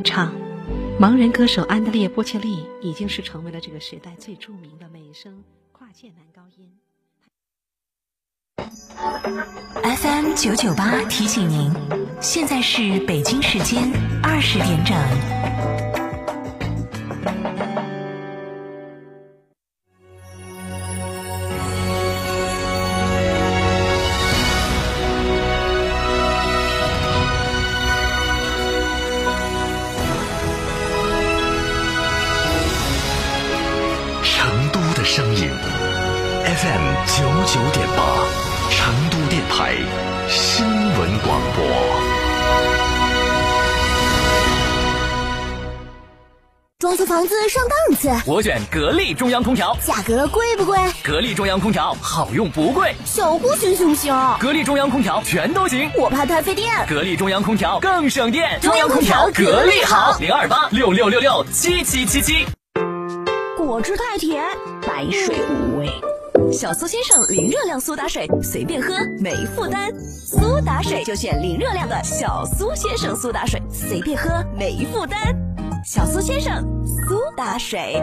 唱，盲人歌手安德烈·波切利已经是成为了这个时代最著名的美声跨界男高音。FM 九九八提醒您，现在是北京时间二十点整。房子上档次，我选格力中央空调。价格贵不贵？格力中央空调好用不贵。小户型行不行？格力中央空调全都行。我怕太费电。格力中央空调更省电。中央空调格力好。零二八六六六六七七七七。果汁太甜，白水无味。小苏先生零热量苏打水，随便喝没负担。苏打水就选零热量的小苏先生苏打水，随便喝没负担。小苏先生，苏打水。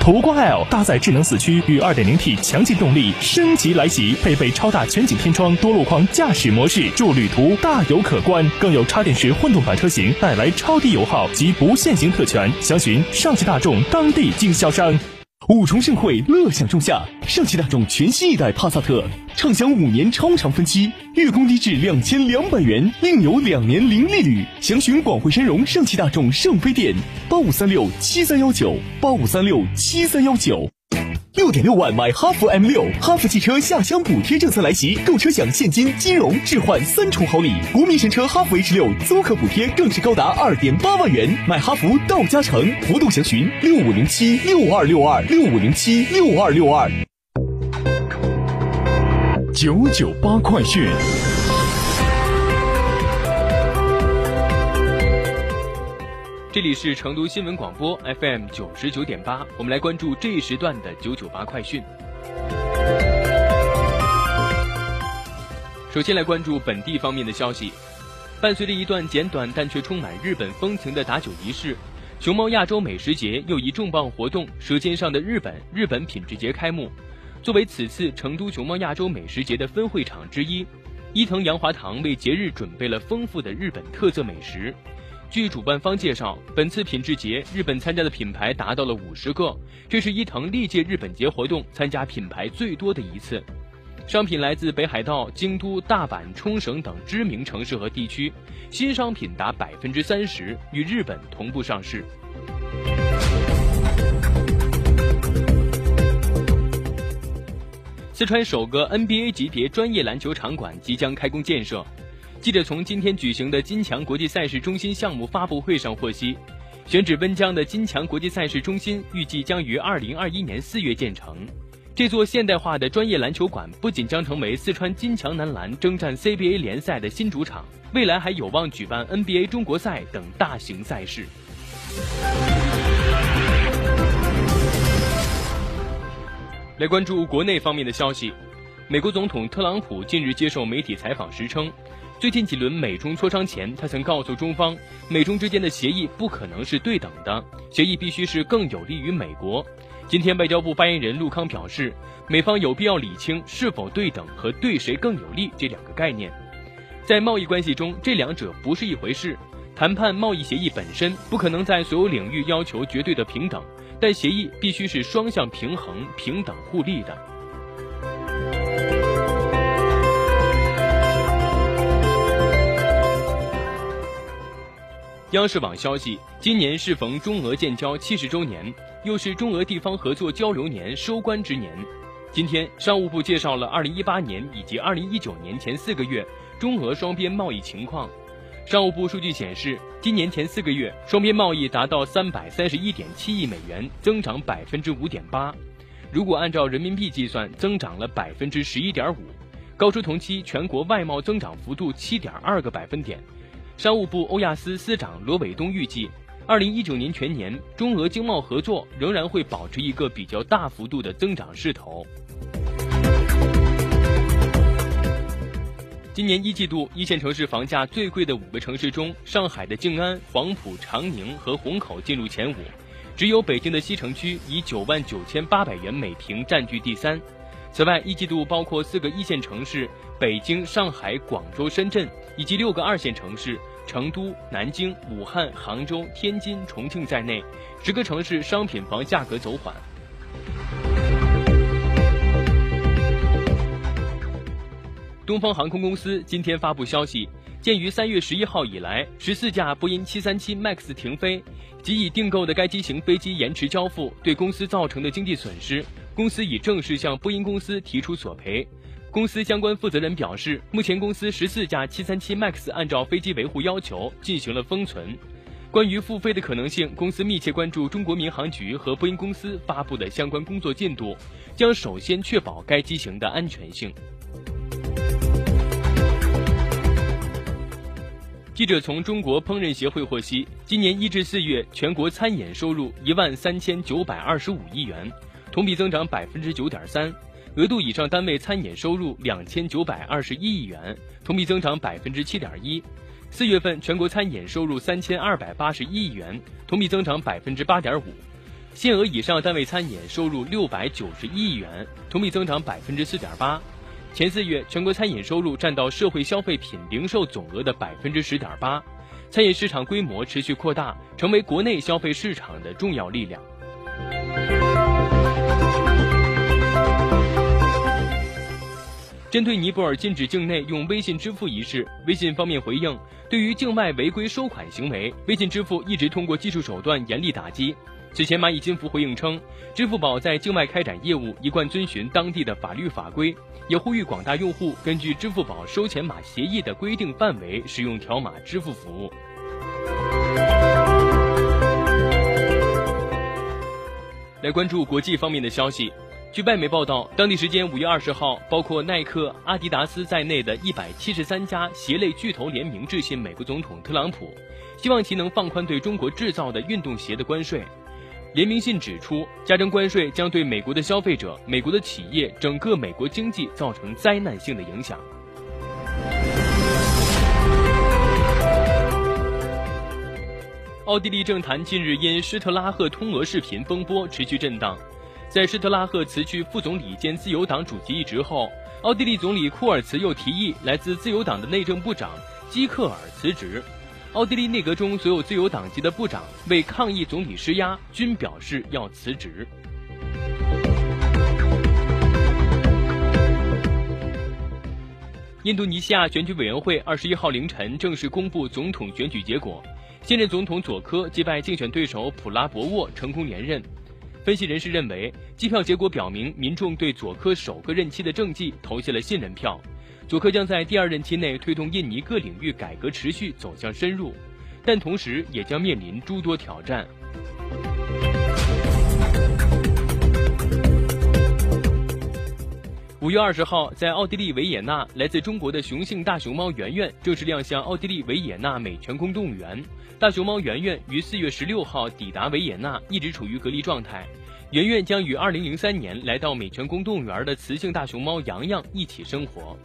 途观 L 搭载智能四驱与 2.0T 强劲动力升级来袭，配备超大全景天窗、多路况驾驶模式，助旅途大有可观。更有插电式混动版车型带来超低油耗及不限行特权，详询上汽大众当地经销商。五重盛会，乐享仲夏，上汽大众全新一代帕萨特，畅享五年超长分期，月供低至两千两百元，另有两年零利率。详询广汇深融上汽大众圣菲店，八五三六七三幺九，八五三六七三幺九。六点六万买哈弗 M 六，哈弗汽车下乡补贴政策来袭，购车享现金、金融、置换三重好礼。国民神车哈弗 H 六租客补贴更是高达二点八万元，买哈弗到家城。活动详询六五零七六二六二六五零七六二六二。九九八快讯。这里是成都新闻广播 FM 九十九点八，我们来关注这一时段的九九八快讯。首先来关注本地方面的消息，伴随着一段简短但却充满日本风情的打酒仪式，熊猫亚洲美食节又一重磅活动——舌尖上的日本日本品质节开幕。作为此次成都熊猫亚洲美食节的分会场之一，伊藤洋华堂为节日准备了丰富的日本特色美食。据主办方介绍，本次品质节日本参加的品牌达到了五十个，这是伊藤历届日本节活动参加品牌最多的一次。商品来自北海道、京都、大阪、冲绳等知名城市和地区，新商品达百分之三十与日本同步上市。四川首个 NBA 级别专业篮球场馆即将开工建设。记者从今天举行的金强国际赛事中心项目发布会上获悉，选址温江的金强国际赛事中心预计将于二零二一年四月建成。这座现代化的专业篮球馆不仅将成为四川金强男篮征战 CBA 联赛的新主场，未来还有望举办 NBA 中国赛等大型赛事。来关注国内方面的消息，美国总统特朗普近日接受媒体采访时称。最近几轮美中磋商前，他曾告诉中方，美中之间的协议不可能是对等的，协议必须是更有利于美国。今天，外交部发言人陆康表示，美方有必要理清是否对等和对谁更有利这两个概念。在贸易关系中，这两者不是一回事。谈判贸易协议本身不可能在所有领域要求绝对的平等，但协议必须是双向平衡、平等互利的。央视网消息，今年适逢中俄建交七十周年，又是中俄地方合作交流年收官之年。今天，商务部介绍了二零一八年以及二零一九年前四个月中俄双边贸易情况。商务部数据显示，今年前四个月双边贸易达到三百三十一点七亿美元，增长百分之五点八。如果按照人民币计算，增长了百分之十一点五，高出同期全国外贸增长幅度七点二个百分点。商务部欧亚司司长罗伟东预计，二零一九年全年中俄经贸合作仍然会保持一个比较大幅度的增长势头。今年一季度一线城市房价最贵的五个城市中，上海的静安、黄埔、长宁和虹口进入前五，只有北京的西城区以九万九千八百元每平占据第三。此外，一季度包括四个一线城市北京、上海、广州、深圳，以及六个二线城市成都、南京、武汉、杭州、天津、重庆在内，十个城市商品房价格走缓。东方航空公司今天发布消息，鉴于三月十一号以来十四架波音七三七 MAX 停飞及已订购的该机型飞机延迟交付对公司造成的经济损失，公司已正式向波音公司提出索赔。公司相关负责人表示，目前公司十四架七三七 MAX 按照飞机维护要求进行了封存。关于复飞的可能性，公司密切关注中国民航局和波音公司发布的相关工作进度，将首先确保该机型的安全性。记者从中国烹饪协会获悉，今年一至四月，全国餐饮收入一万三千九百二十五亿元，同比增长百分之九点三；额度以上单位餐饮收入两千九百二十一亿元，同比增长百分之七点一。四月份全国餐饮收入三千二百八十一亿元，同比增长百分之八点五；限额以上单位餐饮收入六百九十一亿元，同比增长百分之四点八。前四月，全国餐饮收入占到社会消费品零售总额的百分之十点八，餐饮市场规模持续扩大，成为国内消费市场的重要力量。针对尼泊尔禁止境内用微信支付一事，微信方面回应，对于境外违规收款行为，微信支付一直通过技术手段严厉打击。此前，蚂蚁金服回应称，支付宝在境外开展业务一贯遵循当地的法律法规，也呼吁广大用户根据支付宝收钱码协议的规定范围使用条码支付服务。来关注国际方面的消息，据外媒报道，当地时间五月二十号，包括耐克、阿迪达斯在内的一百七十三家鞋类巨头联名致信美国总统特朗普，希望其能放宽对中国制造的运动鞋的关税。联名信指出，加征关税将对美国的消费者、美国的企业、整个美国经济造成灾难性的影响。奥地利政坛近日因施特拉赫通俄视频风波持续震荡，在施特拉赫辞去副总理兼自由党主席一职后，奥地利总理库尔茨又提议来自自由党的内政部长基克尔辞职。奥地利内阁中所有自由党籍的部长为抗议总理施压，均表示要辞职。印度尼西亚选举委员会二十一号凌晨正式公布总统选举结果，现任总统佐科击败竞选对手普拉博沃，成功连任。分析人士认为，计票结果表明民众对佐科首个任期的政绩投下了信任票。佐科将在第二任期内推动印尼各领域改革持续走向深入，但同时也将面临诸多挑战。五月二十号，在奥地利维也纳，来自中国的雄性大熊猫圆圆正式亮相奥地利维也纳美泉宫动物园。大熊猫圆圆于四月十六号抵达维也纳，一直处于隔离状态。圆圆将与二零零三年来到美泉宫动物园的雌性大熊猫洋洋一起生活。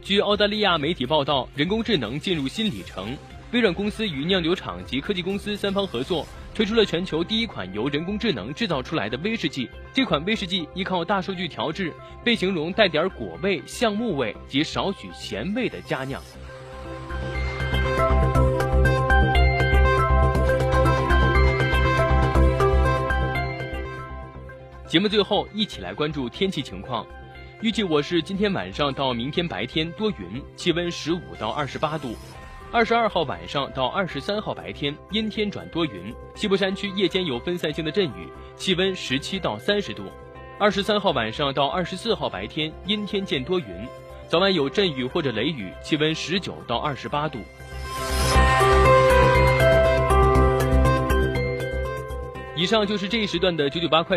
据澳大利亚媒体报道，人工智能进入新里程。微软公司与酿酒厂及科技公司三方合作，推出了全球第一款由人工智能制造出来的威士忌。这款威士忌依靠大数据调制，被形容带点果味、橡木味及少许咸味的佳酿。节目最后，一起来关注天气情况。预计我市今天晚上到明天白天多云，气温十五到二十八度；二十二号晚上到二十三号白天阴天转多云，西部山区夜间有分散性的阵雨，气温十七到三十度；二十三号晚上到二十四号白天阴天见多云，早晚有阵雨或者雷雨，气温十九到二十八度。以上就是这一时段的九九八快。